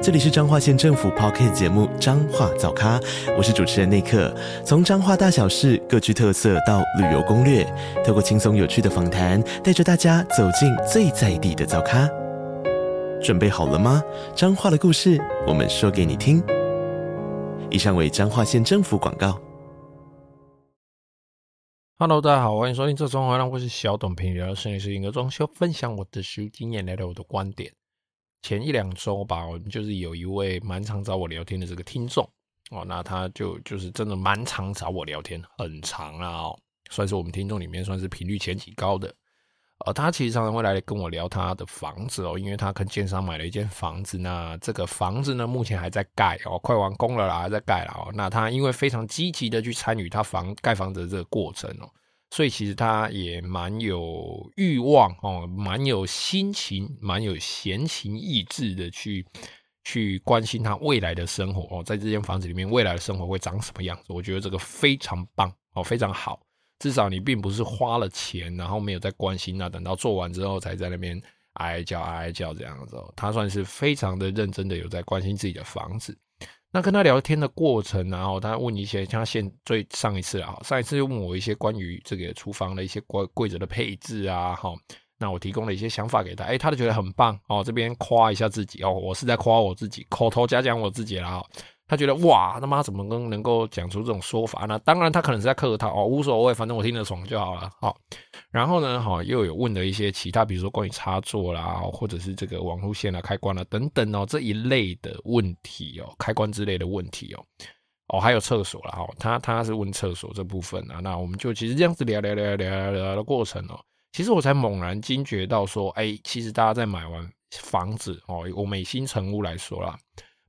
这里是彰化县政府 Podcast 节目《彰化早咖》，我是主持人内克。从彰化大小事各具特色到旅游攻略，透过轻松有趣的访谈，带着大家走进最在地的早咖。准备好了吗？彰化的故事，我们说给你听。以上为彰化县政府广告。Hello，大家好，欢迎收听这装潢，我是小董，陪你聊设计师一个装修，分享我的实务经验，聊聊我的观点。前一两周吧，就是有一位蛮常找我聊天的这个听众哦，那他就就是真的蛮常找我聊天，很长啊，哦，算是我们听众里面算是频率前几高的。呃，他其实常常会来跟我聊他的房子哦，因为他跟建商买了一间房子，那这个房子呢目前还在盖哦，快完工了啦，还在盖了哦。那他因为非常积极的去参与他房盖房子的这个过程哦。所以其实他也蛮有欲望哦，蛮有心情，蛮有闲情逸致的去去关心他未来的生活哦，在这间房子里面未来的生活会长什么样子？我觉得这个非常棒哦，非常好。至少你并不是花了钱，然后没有在关心，那等到做完之后才在那边哀叫哀叫这样子哦。他算是非常的认真的有在关心自己的房子。那跟他聊天的过程，然后他问一些，像现最上一次啊，上一次又问我一些关于这个厨房的一些柜柜子的配置啊，哈，那我提供了一些想法给他，诶，他都觉得很棒哦，这边夸一下自己哦，我是在夸我自己，口头嘉奖我自己啦。他觉得哇，他妈怎么能能够讲出这种说法呢？当然，他可能是在客套哦，无所谓，反正我听得爽就好了。好，然后呢，好又有问了一些其他，比如说关于插座啦，或者是这个网路线啊、开关啊等等哦这一类的问题哦，开关之类的问题哦，哦还有厕所啦。哦，他他是问厕所这部分啊，那我们就其实这样子聊聊聊聊聊聊的过程哦，其实我才猛然惊觉到说，哎，其实大家在买完房子哦，我美心成屋来说啦。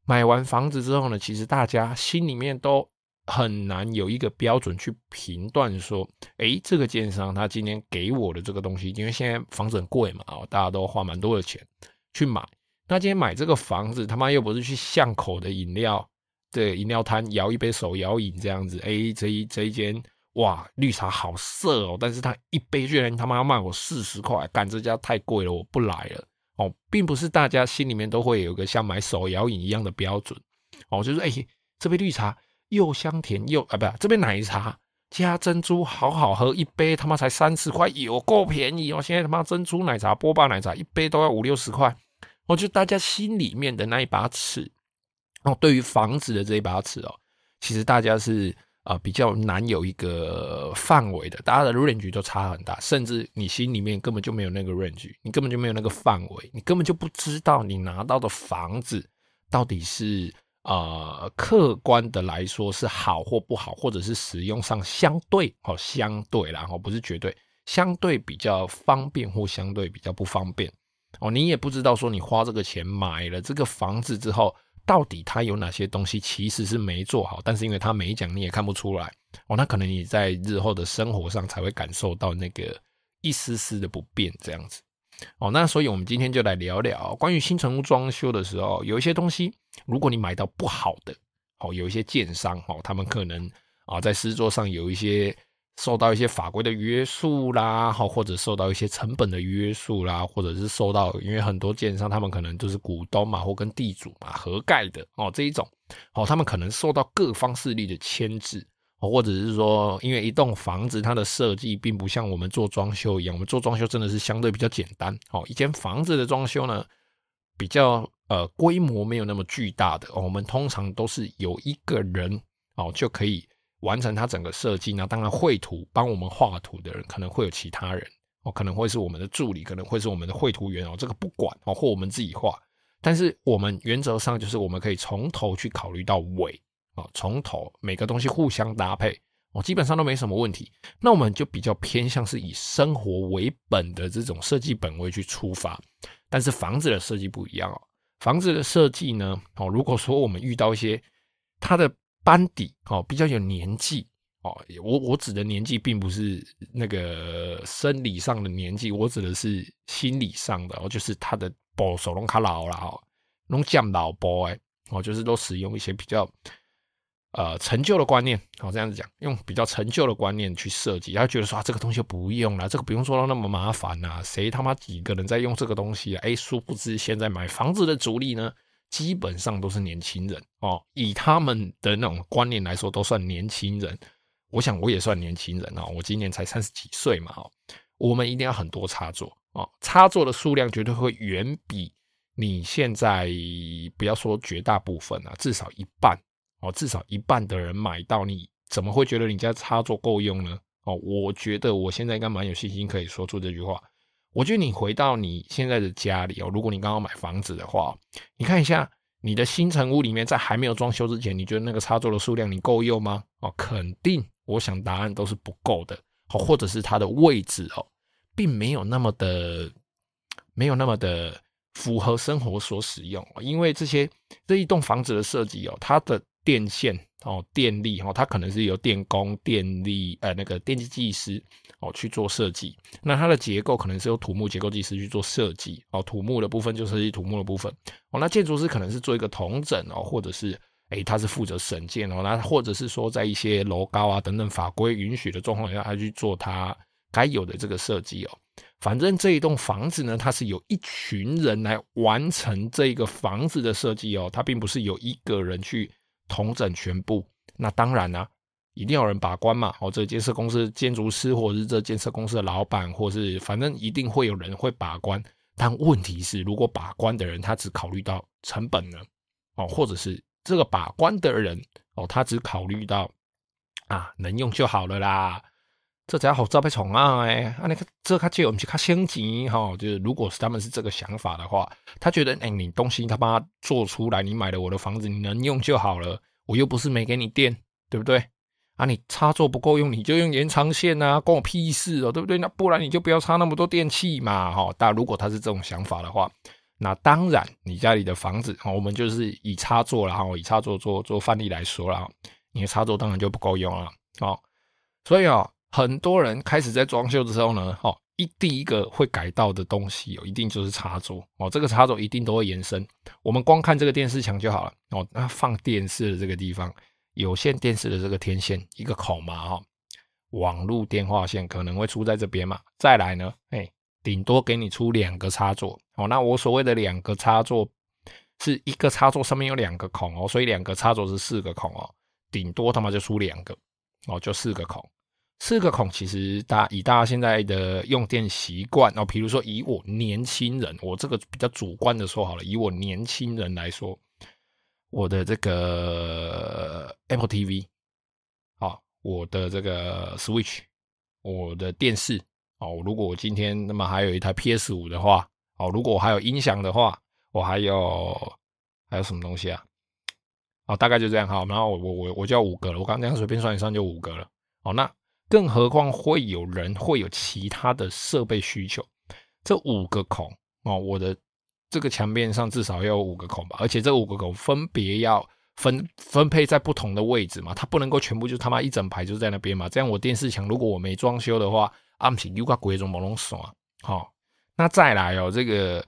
买完房子之后呢，其实大家心里面都很难有一个标准去评断说，诶，这个建商他今天给我的这个东西，因为现在房子很贵嘛，哦，大家都花蛮多的钱去买。那今天买这个房子，他妈又不是去巷口的饮料，对，饮料摊摇一杯手摇饮这样子，诶，这一这一间哇，绿茶好色哦，但是他一杯居然他妈要卖我四十块，干这家太贵了，我不来了。哦，并不是大家心里面都会有个像买手摇饮一样的标准，哦，就是哎、这杯绿茶又香甜又啊，不，这杯奶茶加珍珠好好喝，一杯他妈才三十块，有够便宜哦！现在他妈珍珠奶茶、波霸奶茶一杯都要五六十块，我就大家心里面的那一把尺，哦，对于房子的这一把尺哦，其实大家是。啊、比较难有一个范围的，大家的 range 都差很大，甚至你心里面根本就没有那个 range，你根本就没有那个范围，你根本就不知道你拿到的房子到底是呃客观的来说是好或不好，或者是使用上相对哦相对，然后不是绝对，相对比较方便或相对比较不方便哦，你也不知道说你花这个钱买了这个房子之后。到底它有哪些东西其实是没做好，但是因为它没讲，你也看不出来哦。那可能你在日后的生活上才会感受到那个一丝丝的不便，这样子哦。那所以我们今天就来聊聊关于新成屋装修的时候，有一些东西，如果你买到不好的哦，有一些建商哦，他们可能啊在施作上有一些。受到一些法规的约束啦，好，或者受到一些成本的约束啦，或者是受到，因为很多建商他们可能都是股东嘛，或跟地主嘛合盖的哦，这一种，哦，他们可能受到各方势力的牵制，或者是说，因为一栋房子它的设计并不像我们做装修一样，我们做装修真的是相对比较简单，哦，一间房子的装修呢，比较呃规模没有那么巨大的，我们通常都是有一个人哦就可以。完成它整个设计，那当然绘图帮我们画图的人可能会有其他人哦，可能会是我们的助理，可能会是我们的绘图员哦，这个不管哦，或我们自己画。但是我们原则上就是我们可以从头去考虑到尾啊，从头每个东西互相搭配哦，基本上都没什么问题。那我们就比较偏向是以生活为本的这种设计本位去出发。但是房子的设计不一样哦，房子的设计呢哦，如果说我们遇到一些它的。班底哦，比较有年纪哦，我我指的年纪并不是那个生理上的年纪，我指的是心理上的，哦，就是他的保守龙卡老了哦，龙降老波哎，哦，就是都使用一些比较呃陈旧的观念，好这样子讲，用比较陈旧的观念去设计，他觉得说啊这个东西不用了，这个不用做到那么麻烦呐，谁他妈几个人在用这个东西啊？哎，殊不知现在买房子的主力呢，基本上都是年轻人哦，以他们的那种观念来说，都算年轻人。我想我也算年轻人啊，我今年才三十几岁嘛，哦我们一定要很多插座啊，插座的数量绝对会远比你现在不要说绝大部分啊，至少一半哦，至少一半的人买到，你怎么会觉得你家插座够用呢？哦，我觉得我现在应该蛮有信心可以说出这句话。我觉得你回到你现在的家里哦，如果你刚刚买房子的话，你看一下你的新成屋里面，在还没有装修之前，你觉得那个插座的数量你够用吗？哦，肯定。我想答案都是不够的，或者是它的位置哦，并没有那么的，没有那么的符合生活所使用。因为这些这一栋房子的设计哦，它的电线哦、电力哦，它可能是由电工、电力呃那个电机技师哦去做设计。那它的结构可能是由土木结构技师去做设计哦，土木的部分就设计土木的部分哦。那建筑师可能是做一个统整哦，或者是。诶，他是负责审建哦，那或者是说，在一些楼高啊等等法规允许的状况下，他去做他该有的这个设计哦。反正这一栋房子呢，它是有一群人来完成这个房子的设计哦，它并不是有一个人去统整全部。那当然呢、一定要有人把关嘛。哦，这建设公司建筑师，或者是这建设公司的老板，或是反正一定会有人会把关。但问题是，如果把关的人他只考虑到成本呢？哦，或者是。这个把关的人哦，他只考虑到啊，能用就好了啦。这只好招被宠啊，哎，啊，那个这他借我们去看升级哈，就是如果是他们是这个想法的话，他觉得哎，你东西他把它做出来，你买了我的房子，你能用就好了，我又不是没给你电，对不对？啊，你插座不够用，你就用延长线啊，关我屁事哦，对不对？那不然你就不要插那么多电器嘛，哈。但如果他是这种想法的话。那当然，你家里的房子，我们就是以插座然后以插座做做范例来说了，你的插座当然就不够用了，哦，所以啊，很多人开始在装修的时候呢，哦，一第一个会改到的东西有，一定就是插座，哦，这个插座一定都会延伸，我们光看这个电视墙就好了，哦，那放电视的这个地方，有线电视的这个天线一个孔嘛，哈，网络电话线可能会出在这边嘛，再来呢，哎。顶多给你出两个插座。哦，那我所谓的两个插座是一个插座上面有两个孔哦，所以两个插座是四个孔哦，顶多他妈就出两个哦，就四个孔，四个孔其实大以大家现在的用电习惯哦，比如说以我年轻人，我这个比较主观的说好了，以我年轻人来说，我的这个 Apple TV 啊，我的这个 Switch，我的电视。哦，如果我今天那么还有一台 PS 五的话，哦，如果我还有音响的话，我还有还有什么东西啊？哦，大概就这样好，然后我我我我就要五个了，我刚刚这样随便算一算就五个了。哦，那更何况会有人会有其他的设备需求，这五个孔哦，我的这个墙面上至少要有五个孔吧，而且这五个孔分别要分分配在不同的位置嘛，它不能够全部就他妈一整排就在那边嘛，这样我电视墙如果我没装修的话。暗屏又挂鬼种毛龙爽，好，那再来哦，这个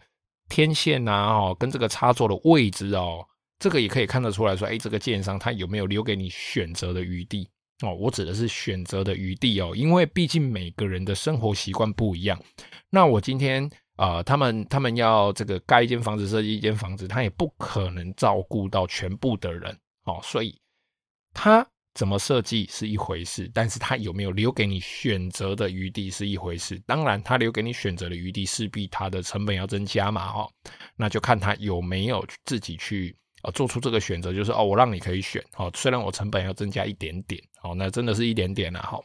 天线呐，哦，跟这个插座的位置哦，这个也可以看得出来说，哎，这个建商他有没有留给你选择的余地哦？我指的是选择的余地哦，因为毕竟每个人的生活习惯不一样。那我今天啊、呃，他们他们要这个盖一间房子，设计一间房子，他也不可能照顾到全部的人哦，所以他。怎么设计是一回事，但是他有没有留给你选择的余地是一回事。当然，他留给你选择的余地，势必他的成本要增加嘛，哈。那就看他有没有自己去呃做出这个选择，就是哦，我让你可以选，哦，虽然我成本要增加一点点，哦，那真的是一点点啊，哈。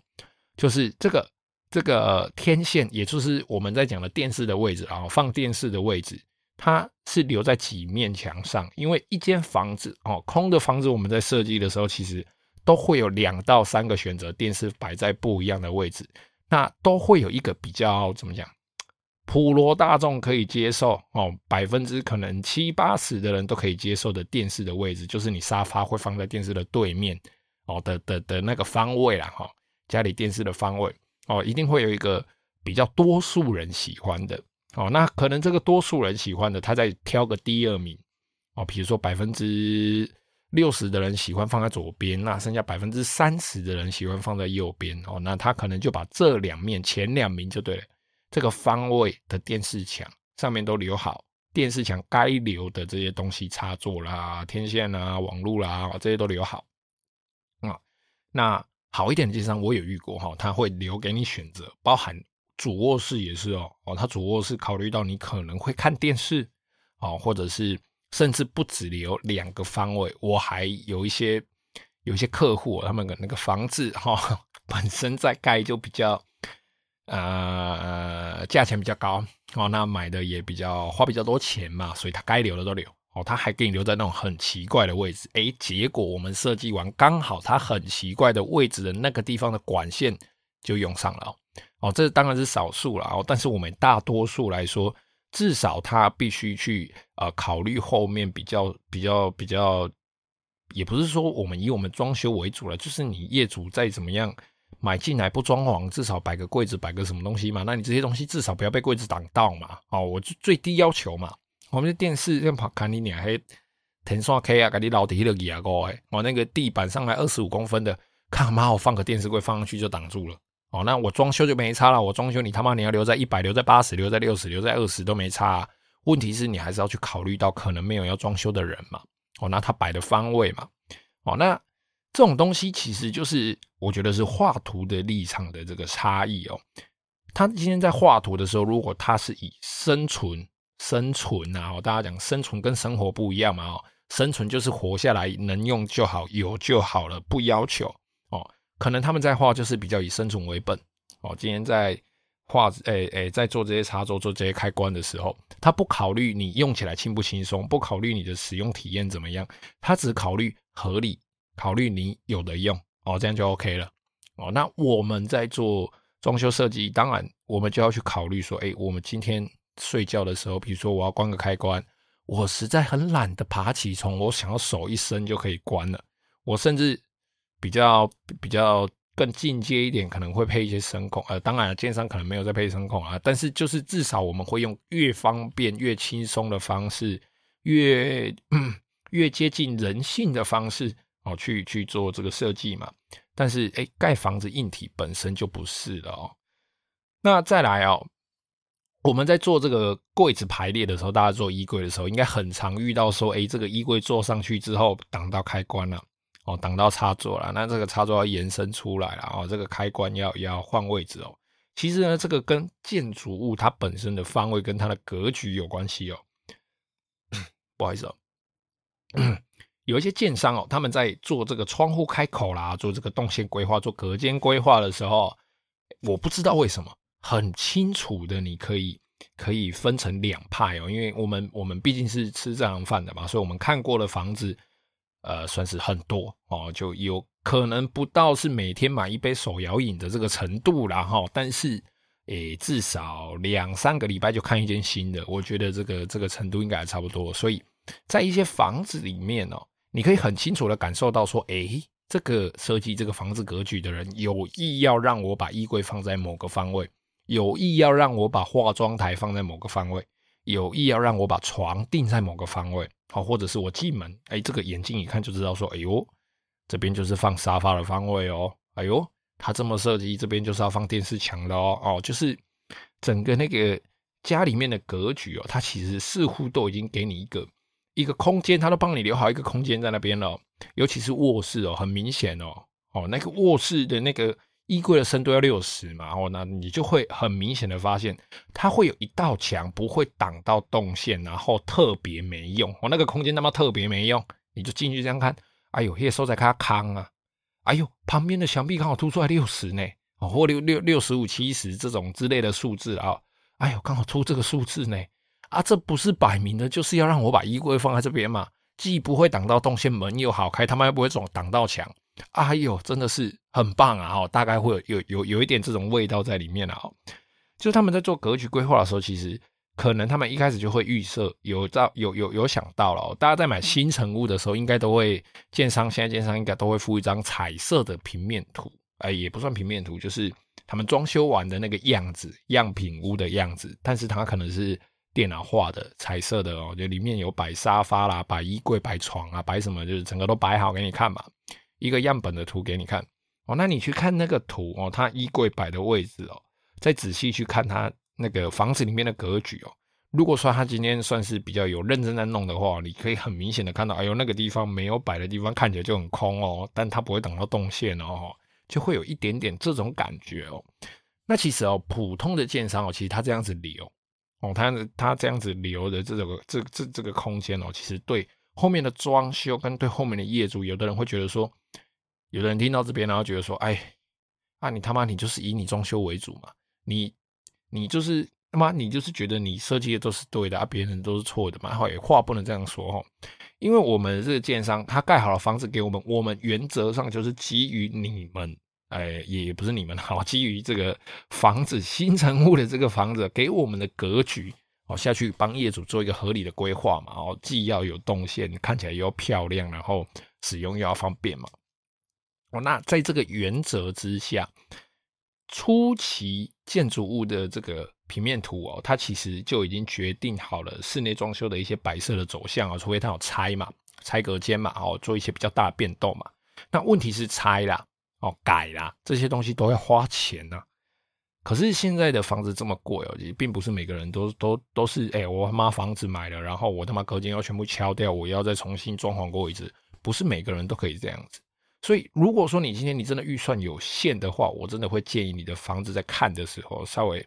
就是这个这个天线，也就是我们在讲的电视的位置啊，放电视的位置，它是留在几面墙上，因为一间房子哦，空的房子，我们在设计的时候，其实。都会有两到三个选择，电视摆在不一样的位置，那都会有一个比较怎么讲，普罗大众可以接受哦，百分之可能七八十的人都可以接受的电视的位置，就是你沙发会放在电视的对面哦的的的那个方位啦哈，家里电视的方位哦，一定会有一个比较多数人喜欢的哦。那可能这个多数人喜欢的，他再挑个第二名哦，比如说百分之六十的人喜欢放在左边，那剩下百分之三十的人喜欢放在右边哦。那他可能就把这两面前两名就对了，这个方位的电视墙上面都留好。电视墙该留的这些东西，插座啦、天线啊、网络啦，这些都留好。啊、那好一点的电商我有遇过哈，他会留给你选择，包含主卧室也是哦。哦，他主卧室考虑到你可能会看电视哦，或者是甚至不止留两个方位。我还有一些有一些客户，他们的那个房子哈，本身在盖就比较。呃，价钱比较高哦，那买的也比较花比较多钱嘛，所以他该留的都留哦，他还给你留在那种很奇怪的位置，诶，结果我们设计完刚好他很奇怪的位置的那个地方的管线就用上了哦，这当然是少数了哦，但是我们大多数来说，至少他必须去呃考虑后面比较比较比较，也不是说我们以我们装修为主了，就是你业主再怎么样。买进来不装潢，至少摆个柜子，摆个什么东西嘛？那你这些东西至少不要被柜子挡到嘛？哦，我就最低要求嘛。我们的电视跟跑看你俩还天刷 K 啊，给你老底了几啊个哎！我那个地板上来二十五公分的，看嘛，我放个电视柜放上去就挡住了。哦，那我装修就没差了。我装修你他妈你要留在一百，留在八十，留在六十，留在二十都没差啊。问题是你还是要去考虑到可能没有要装修的人嘛。哦，那他摆的方位嘛。哦，那。这种东西其实就是，我觉得是画图的立场的这个差异哦。他今天在画图的时候，如果他是以生存、生存啊，大家讲生存跟生活不一样嘛，哦，生存就是活下来，能用就好，有就好了，不要求哦。可能他们在画就是比较以生存为本哦。今天在画，诶诶，在做这些插座、做这些开关的时候，他不考虑你用起来轻不轻松，不考虑你的使用体验怎么样，他只考虑合理。考虑你有的用哦，这样就 OK 了哦。那我们在做装修设计，当然我们就要去考虑说，哎，我们今天睡觉的时候，比如说我要关个开关，我实在很懒得爬起床，我想要手一伸就可以关了。我甚至比较比较更进阶一点，可能会配一些声控。呃，当然，建商可能没有在配声控啊，但是就是至少我们会用越方便越轻松的方式，越越接近人性的方式。哦，去去做这个设计嘛，但是哎，盖房子硬体本身就不是了哦。那再来哦，我们在做这个柜子排列的时候，大家做衣柜的时候，应该很常遇到说，哎，这个衣柜做上去之后挡到开关了，哦，挡到插座了，那这个插座要延伸出来了，哦，这个开关要要换位置哦。其实呢，这个跟建筑物它本身的方位跟它的格局有关系哦。不好意思哦。有一些建商哦，他们在做这个窗户开口啦，做这个动线规划、做隔间规划的时候，我不知道为什么很清楚的，你可以可以分成两派哦，因为我们我们毕竟是吃这行饭的嘛，所以我们看过的房子，呃，算是很多哦，就有可能不到是每天买一杯手摇饮的这个程度啦哈，但是诶，至少两三个礼拜就看一间新的，我觉得这个这个程度应该还差不多，所以在一些房子里面哦。你可以很清楚的感受到说，哎，这个设计这个房子格局的人有意要让我把衣柜放在某个方位，有意要让我把化妆台放在某个方位，有意要让我把床定在某个方位，好，或者是我进门，哎，这个眼睛一看就知道说，哎呦，这边就是放沙发的方位哦，哎呦，他这么设计，这边就是要放电视墙的哦，哦，就是整个那个家里面的格局哦，它其实似乎都已经给你一个。一个空间，他都帮你留好一个空间在那边了，尤其是卧室哦，很明显哦，哦，那个卧室的那个衣柜的深度要六十嘛，哦，那你就会很明显的发现，它会有一道墙不会挡到动线，然后特别没用，哦，那个空间那么特别没用，你就进去这样看，哎呦，那收在看康啊，哎呦，旁边的墙壁刚好凸出来六十呢，哦，或六六六十五七十这种之类的数字啊，哎呦，刚好出这个数字呢。啊，这不是摆明的，就是要让我把衣柜放在这边嘛？既不会挡到动线，门又好开，他们又不会总挡到墙。哎呦，真的是很棒啊！哈，大概会有有有一点这种味道在里面啊。就他们在做格局规划的时候，其实可能他们一开始就会预设有到有有有想到了、大家在买新成屋的时候，应该都会建商现在建商应该都会附一张彩色的平面图，哎，也不算平面图，就是他们装修完的那个样子，样品屋的样子，但是它可能是电脑画的彩色的哦，就里面有摆沙发啦，摆衣柜、摆床啊，摆什么，就是整个都摆好给你看嘛，一个样本的图给你看哦，那你去看那个图哦，它衣柜摆的位置哦，再仔细去看它。那个房子里面的格局哦，如果说他今天算是比较有认真在弄的话，你可以很明显的看到，哎呦，那个地方没有摆的地方看起来就很空哦，但它不会挡到动线哦，就会有一点点这种感觉哦。那其实哦，普通的建商哦，其实他这样子理哦，哦他他这样子留的这个这这这个空间哦，其实对后面的装修跟对后面的业主，有的人会觉得说，有的人听到这边然后觉得说，哎，啊你他妈你就是以你装修为主嘛，你。你就是他妈，你就是觉得你设计的都是对的，啊，别人都是错的嘛？好，话不能这样说哈，因为我们这个建商他盖好了房子给我们，我们原则上就是基于你们，哎，也不是你们好，基于这个房子新成屋的这个房子给我们的格局，哦，下去帮业主做一个合理的规划嘛，哦，既要有动线，看起来又要漂亮，然后使用又要方便嘛，哦，那在这个原则之下。初期建筑物的这个平面图哦，它其实就已经决定好了室内装修的一些摆设的走向啊，除非它有拆嘛，拆隔间嘛，哦，做一些比较大的变动嘛。那问题是拆啦，哦，改啦，这些东西都要花钱呐。可是现在的房子这么贵哦，也并不是每个人都都都是哎，我他妈房子买了，然后我他妈隔间要全部敲掉，我要再重新装潢过一次，不是每个人都可以这样子。所以，如果说你今天你真的预算有限的话，我真的会建议你的房子在看的时候稍微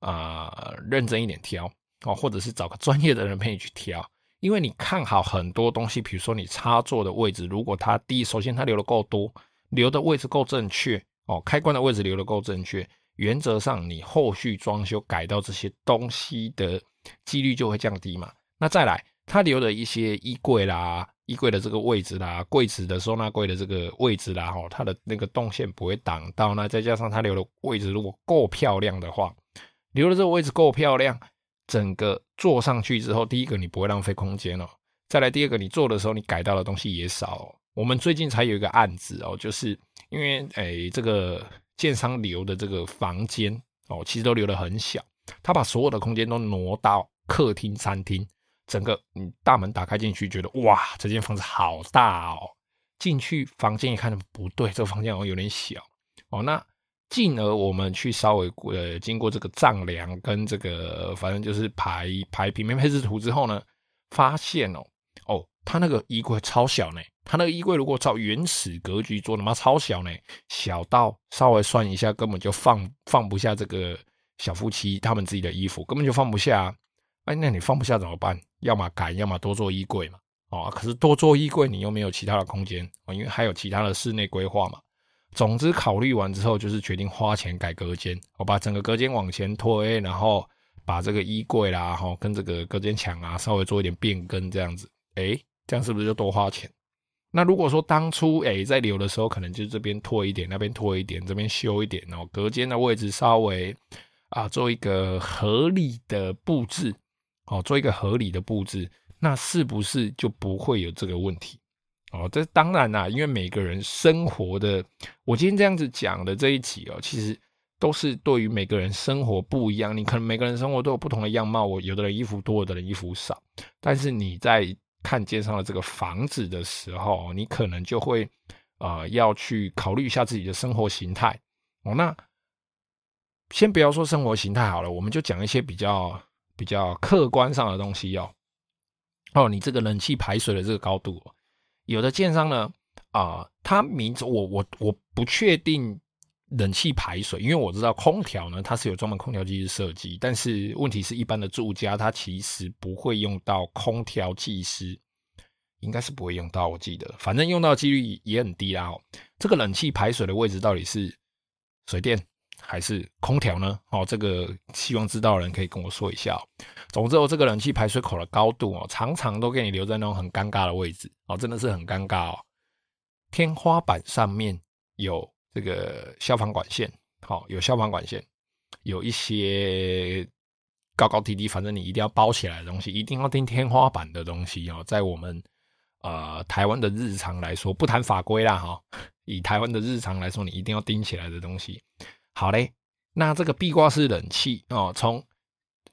啊、认真一点挑哦，或者是找个专业的人陪你去挑，因为你看好很多东西，比如说你插座的位置，如果它第一首先它留的够多，留的位置够正确哦，开关的位置留的够正确，原则上你后续装修改到这些东西的几率就会降低嘛。那再来，它留的一些衣柜啦。衣柜的这个位置啦，柜子的收纳柜的这个位置啦，哈，它的那个动线不会挡到。那再加上它留的位置如果够漂亮的话，留的这个位置够漂亮，整个坐上去之后，第一个你不会浪费空间哦。再来第二个，你坐的时候你改到的东西也少。我们最近才有一个案子哦，就是因为诶这个建商留的这个房间哦，其实都留得很小，他把所有的空间都挪到客厅、餐厅。整个你大门打开进去，觉得哇，这间房子好大哦。进去房间一看，不对，这个房间好像有点小哦。那进而我们去稍微呃经过这个丈量跟这个，反正就是排排平面配置图之后呢，发现哦，他那个衣柜超小呢。他那个衣柜如果照原始格局做，他妈超小呢，小到稍微算一下，根本就放放不下这个小夫妻他们自己的衣服，根本就放不下。哎，那你放不下怎么办？要么改，要么多做衣柜嘛。哦，可是多做衣柜，你又没有其他的空间哦，因为还有其他的室内规划嘛。总之考虑完之后，就是决定花钱改隔间。我把整个隔间往前推，然后把这个衣柜啦，哈，跟这个隔间墙啊，稍微做一点变更，这样子。哎，这样是不是就多花钱？那如果说当初哎在留的时候，可能就这边拖一点，那边拖一点，这边修一点哦，隔间的位置稍微啊做一个合理的布置。哦，做一个合理的布置，那是不是就不会有这个问题？哦，这当然啦，因为每个人生活的，我今天这样子讲的这一集哦，其实都是对于每个人生活不一样。你可能每个人生活都有不同的样貌，我有的人衣服多，有的人衣服少。但是你在看街上的这个房子的时候，你可能就会呃要去考虑一下自己的生活形态。哦，那先不要说生活形态好了，我们就讲一些比较。比较客观上的东西哦，哦，你这个冷气排水的这个高度，有的建商呢，啊、他名字我我我不确定冷气排水，因为我知道空调呢，它是有专门空调技师设计，但是问题是一般的住家，它其实不会用到空调技师，应该是不会用到，我记得，反正用到几率也很低啦。哦，这个冷气排水的位置到底是水电？还是空调呢？哦，这个希望知道的人可以跟我说一下哦。总之，我这个冷气排水口的高度哦，常常都给你留在那种很尴尬的位置哦，真的是很尴尬哦。天花板上面有这个消防管线，好，有消防管线，有一些高高低低，反正你一定要包起来的东西，一定要钉天花板的东西哦，在我们呃台湾的日常来说，不谈法规啦哈，以台湾的日常来说，你一定要钉起来的东西。好嘞，那这个壁挂式冷气哦，从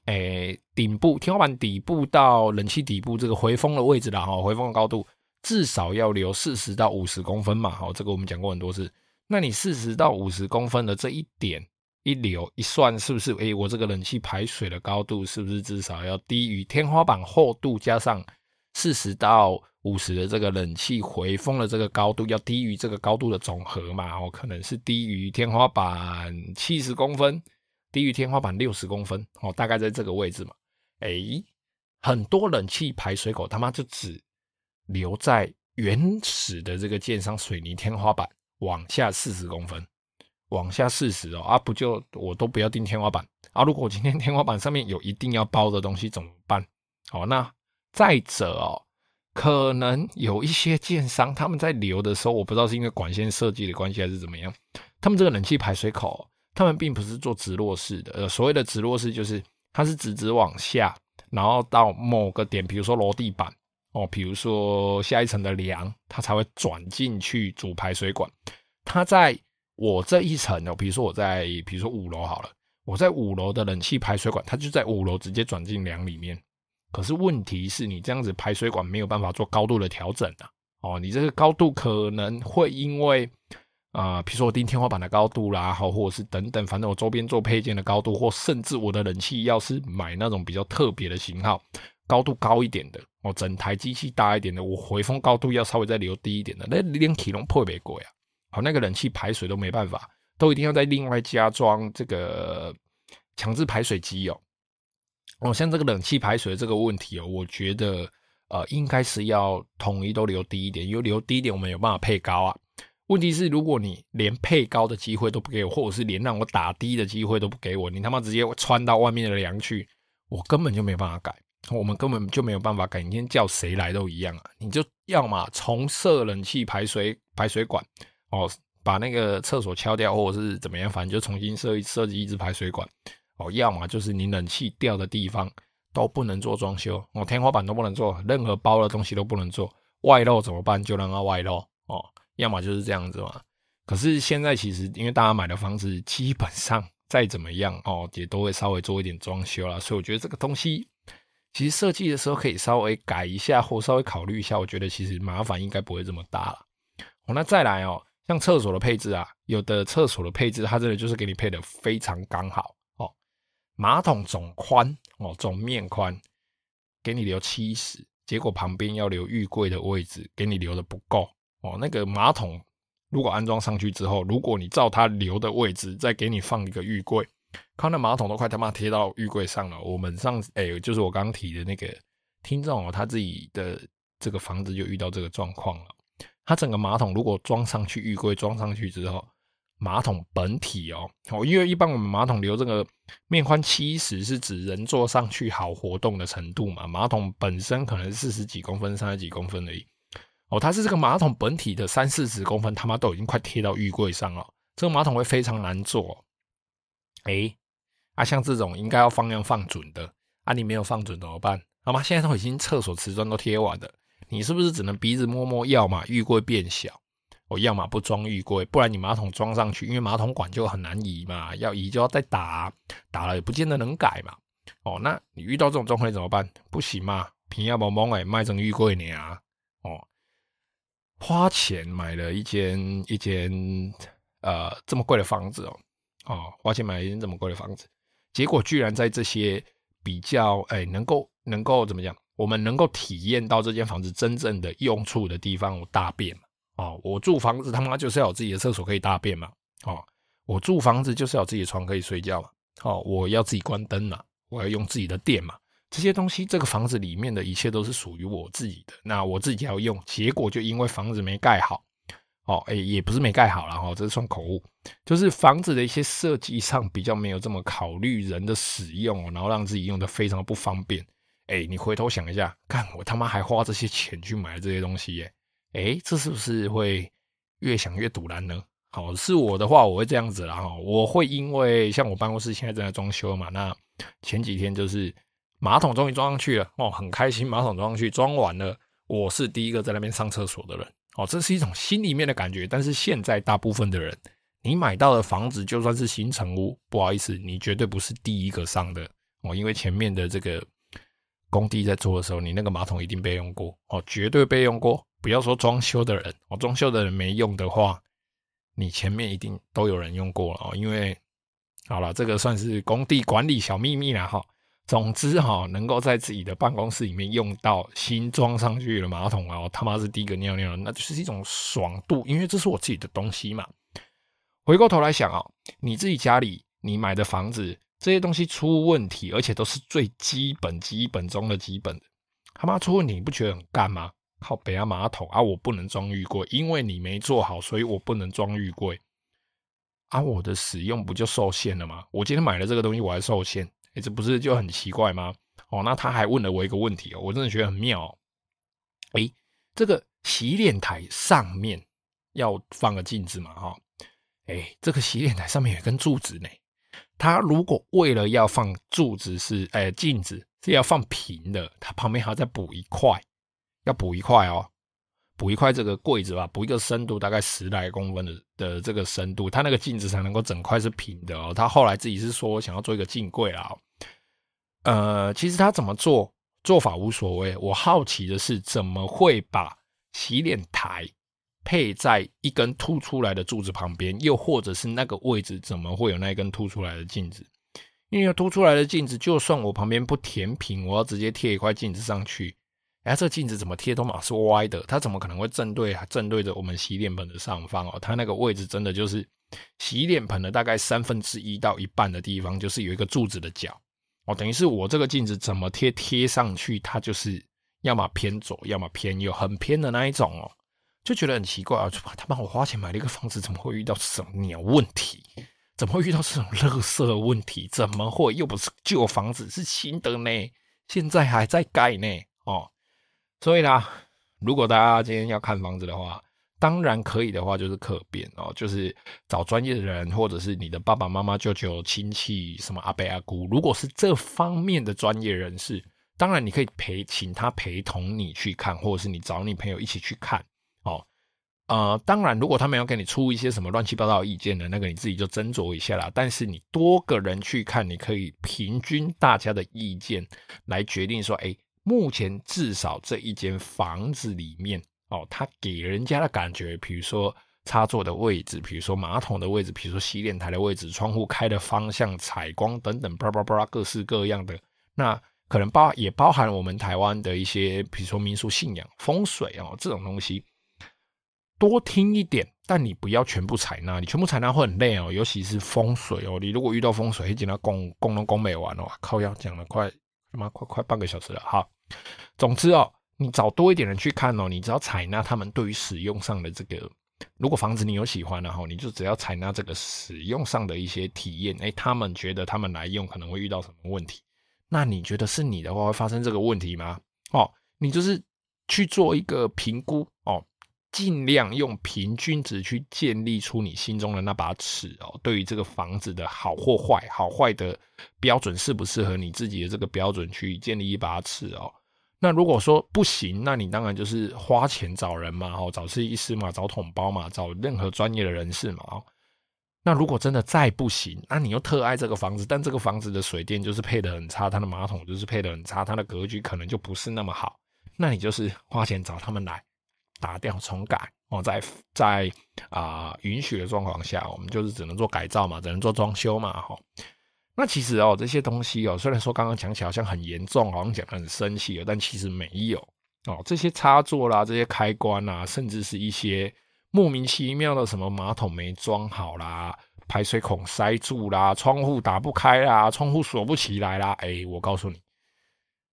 诶顶部天花板底部到冷气底部这个回风的位置啦哈，回风的高度至少要留四十到五十公分嘛，好，这个我们讲过很多次。那你四十到五十公分的这一点一留一算，是不是？诶，我这个冷气排水的高度是不是至少要低于天花板厚度加上四十到五十的这个冷气回风的这个高度要低于这个高度的总和嘛？哦，可能是低于天花板七十公分，低于天花板六十公分，哦，大概在这个位置嘛。诶，很多冷气排水口他妈就只留在原始的这个建商水泥天花板。往下四十公分，往下四十哦啊，不就我都不要钉天花板啊？如果我今天天花板上面有一定要包的东西怎么办？好，那再者哦，可能有一些建商他们在留的时候，我不知道是因为管线设计的关系还是怎么样，他们这个冷气排水口，他们并不是做直落式的。呃，所谓的直落式就是它是直直往下，然后到某个点，比如说楼地板。哦，比如说下一层的梁，它才会转进去主排水管。它在我这一层哦，比如说我在，比如说五楼好了，我在五楼的冷气排水管，它就在五楼直接转进梁里面。可是问题是你这样子排水管没有办法做高度的调整啊。哦，你这个高度可能会因为啊、比如说我钉天花板的高度啦，好，或者是等等，反正我周边做配件的高度，或甚至我的冷气要是买那种比较特别的型号。高度高一点的哦，整台机器大一点的，我回风高度要稍微再留低一点的，那连体龙破没过呀？好，那个冷气排水都没办法，都一定要再另外加装这个强制排水机哦。哦，像这个冷气排水这个问题哦，我觉得呃应该是要统一都留低一点，因为留低一点我们有办法配高啊。问题是如果你连配高的机会都不给我，或者是连让我打低的机会都不给我，你他妈直接穿到外面的梁去，我根本就没办法改。我们根本就没有办法改，你今天叫谁来都一样啊！你就要么重设冷气排水排水管哦，把那个厕所敲掉，或者是怎么样，反正就重新设设计一支排水管哦。要么就是你冷气掉的地方都不能做装修哦，天花板都不能做，任何包的东西都不能做，外露怎么办？就让它外露哦。要么就是这样子嘛。可是现在其实因为大家买的房子基本上再怎么样哦，也都会稍微做一点装修啦，所以我觉得这个东西。其实设计的时候可以稍微改一下，或稍微考虑一下，我觉得其实麻烦应该不会这么大了。哦，那再来哦，像厕所的配置啊，有的厕所的配置它真的就是给你配的非常刚好哦。马桶总宽哦，总面宽给你留七十，结果旁边要留浴柜的位置给你留的不够哦。那个马桶如果安装上去之后，如果你照它留的位置再给你放一个浴柜。看那马桶都快他妈贴到浴柜上了。我们上次哎、就是我刚提的那个听众哦，他自己的这个房子就遇到这个状况了。他整个马桶如果装上去，浴柜装上去之后，马桶本体哦哦，因为一般我们马桶留这个面宽七十是指人坐上去好活动的程度嘛。马桶本身可能四十几公分、三十几公分而已。哦，它是这个马桶本体的三四十公分，他妈都已经快贴到浴柜上了。这个马桶会非常难坐。欸，啊，像这种应该要放量放准的，啊，你没有放准怎么办？好吗？现在都已经厕所瓷砖都贴完了，你是不是只能鼻子摸摸？要么浴柜变小，我要么不装浴柜，不然你马桶装上去，因为马桶管就很难移嘛，要移就要再打，打了也不见得能改嘛。哦，那你遇到这种状况怎么办？不行嘛，平要蒙蒙哎，卖成浴柜呢啊？哦，花钱买了一间一间呃这么贵的房子哦。哦，花钱买了一间这么贵的房子，结果居然在这些比较哎、能够能够怎么讲？我们能够体验到这间房子真正的用处的地方，我大便嘛。哦，我住房子他妈就是要有自己的厕所可以大便嘛。哦，我住房子就是要有自己的床可以睡觉嘛。哦，我要自己关灯嘛，我要用自己的电嘛。这些东西，这个房子里面的一切都是属于我自己的，那我自己要用。结果就因为房子没盖好。哦，哎、也不是没盖好了哈，这是算口误，就是房子的一些设计上比较没有这么考虑人的使用，然后让自己用的非常不方便。哎、你回头想一下，看我他妈还花这些钱去买这些东西耶，哎、这是不是会越想越赌烂呢？好，是我的话，我会这样子啦哈。我会因为像我办公室现在正在装修嘛，那前几天就是马桶终于装上去了哦，很开心，马桶装上去，装完了，我是第一个在那边上厕所的人哦，这是一种心里面的感觉。但是现在大部分的人，你买到的房子就算是新成屋，不好意思，你绝对不是第一个上的哦，因为前面的这个工地在做的时候，你那个马桶一定备用过哦，绝对备用过。不要说装修的人，哦，装修的人没用的话。你前面一定都有人用过了哦，因为好了，这个算是工地管理小秘密了哈。总之哈，能够在自己的办公室里面用到新装上去的马桶啊，我他妈是第一个尿尿，那就是一种爽度，因为这是我自己的东西嘛。回过头来想啊，你自己家里你买的房子这些东西出问题，而且都是最基本、基本中的基本，他妈出问题，你不觉得很干吗？靠北啊马桶啊，我不能装浴柜，因为你没做好，所以我不能装浴柜啊，我的使用不就受限了吗？我今天买了这个东西，我还受限，这不是就很奇怪吗？哦，那他还问了我一个问题哦，我真的觉得很妙哦。哎，这个洗脸台上面要放个镜子嘛？哈，哎，这个洗脸台上面有一根柱子呢，他如果为了要放柱子是，哎，镜子是要放平的，他旁边还要再补一块。要补一块哦，补一块这个柜子吧，补一个深度大概十来公分的的这个深度，它那个镜子才能够整块是平的哦。他后来自己是说想要做一个镜柜啦，呃，其实他怎么做做法无所谓，我好奇的是怎么会把洗脸台配在一根凸出来的柱子旁边，又或者是那个位置怎么会有那一根凸出来的镜子？因为凸出来的镜子，就算我旁边不填平，我要直接贴一块镜子上去。哎，这镜子怎么贴都嘛是歪的，它怎么可能会正对正对着我们洗脸盆的上方哦？它那个位置真的就是洗脸盆的大概三分之一到一半的地方，就是有一个柱子的角哦。等于是我这个镜子怎么贴贴上去，它就是要么偏左，要么偏右，很偏的那一种哦，就觉得很奇怪啊！他帮我花钱买了一个房子，怎么会遇到什么鸟问题？怎么会遇到这种垃圾问题？怎么会又不是旧房子，是新的呢？现在还在盖呢哦。所以啦，如果大家今天要看房子的话，当然可以的话，就是可变哦，就是找专业的人，或者是你的爸爸妈妈、舅舅、亲戚，什么阿伯阿姑，如果是这方面的专业人士，当然你可以陪，请他陪同你去看，或者是你找你朋友一起去看哦。呃，当然，如果他们要给你出一些什么乱七八糟意见的，那个你自己就斟酌一下啦。但是你多个人去看，你可以平均大家的意见来决定说，哎。目前至少这一间房子里面哦，它给人家的感觉，比如说插座的位置，比如说马桶的位置，比如说洗脸台的位置，窗户开的方向、采光等等，巴拉巴拉各式各样的。那可能包也包含我们台湾的一些，比如说民俗信仰、风水哦这种东西，多听一点，但你不要全部采纳，你全部采纳会很累哦，尤其是风水哦。你如果遇到风水，一讲到公公能公没完哦，靠要讲了快。他妈快快半个小时了，好，总之哦，你找多一点人去看哦，你只要采纳他们对于使用上的这个，如果房子你有喜欢的哈，你就只要采纳这个使用上的一些体验，诶，他们觉得他们来用可能会遇到什么问题，那你觉得是你的话会发生这个问题吗？哦，你就是去做一个评估哦。尽量用平均值去建立出你心中的那把尺哦，对于这个房子的好或坏，好坏的标准适不适合你自己的这个标准去建立一把尺哦。那如果说不行，那你当然就是花钱找人嘛，哦，找设计师嘛，找统包嘛，找任何专业的人士嘛。哦，那如果真的再不行，那你又特爱这个房子，但这个房子的水电就是配得很差，它的马桶就是配得很差，它的格局可能就不是那么好，那你就是花钱找他们来。打掉重改哦，在在啊、允许的状况下，我们就是只能做改造嘛，只能做装修嘛，哈。那其实哦，这些东西哦，虽然说刚刚讲起来好像很严重，好像讲得很生气，但其实没有哦。这些插座啦，这些开关啦，甚至是一些莫名其妙的什么马桶没装好啦，排水孔塞住啦，窗户打不开啦，窗户锁不起来啦，哎，我告诉你，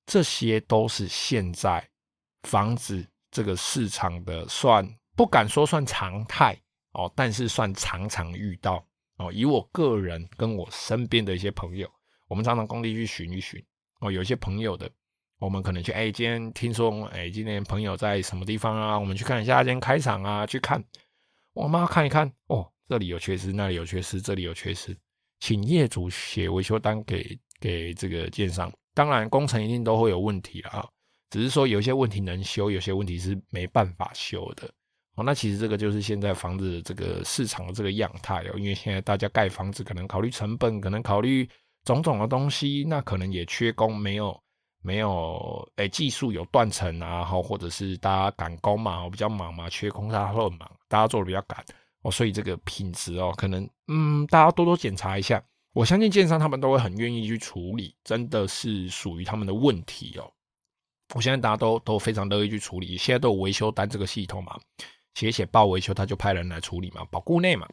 这些都是现在房子。这个市场的算不敢说算常态哦，但是算常常遇到哦。以我个人跟我身边的一些朋友，我们常常工地去巡一巡哦。有一些朋友的，我们可能去哎，今天听说哎，今天朋友在什么地方啊？我们去看一下，今天开场啊，去看我妈看一看哦，这里有缺失，那里有缺失，这里有缺失，请业主写维修单给给这个建商。当然，工程一定都会有问题啊，只是说有些问题能修，有些问题是没办法修的。哦，那其实这个就是现在房子这个市场的这个样态哦，因为现在大家盖房子可能考虑成本，可能考虑种种的东西，那可能也缺工，没有没有诶技术有断层啊，好，或者是大家赶工嘛，我比较忙嘛，缺工大家会很忙，大家做的比较赶哦，所以这个品质哦，可能嗯，大家多多检查一下，我相信建商他们都会很愿意去处理，真的是属于他们的问题哦。我相信大家都都非常乐意去处理，现在都有维修单这个系统嘛。写写报维修，他就派人来处理嘛，保固内嘛。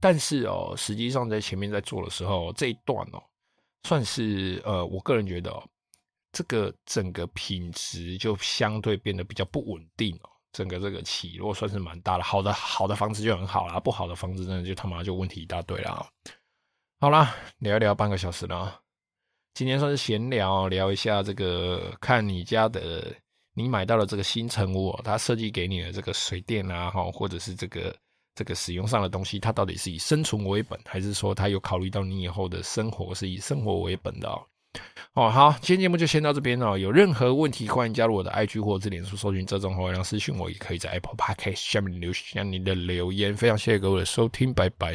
但是哦，实际上在前面在做的时候，这一段哦，算是呃，我个人觉得哦，这个整个品质就相对变得比较不稳定哦，整个这个起落算是蛮大的。好的好的房子就很好啦，不好的房子真的就他妈就问题一大堆啦。好啦，聊一聊半个小时了，今天算是闲聊，聊一下这个看你家的。你买到了这个新成屋，它设计给你的这个水电啊，哈，或者是这个这个使用上的东西，它到底是以生存为本，还是说它有考虑到你以后的生活是以生活为本的哦？好，今天节目就先到这边哦。有任何问题，欢迎加入我的 IG 或者脸书搜寻这种话，然后私讯我，也可以在 Apple Podcast 下面留下你的留言。非常谢谢各位的收听，拜拜。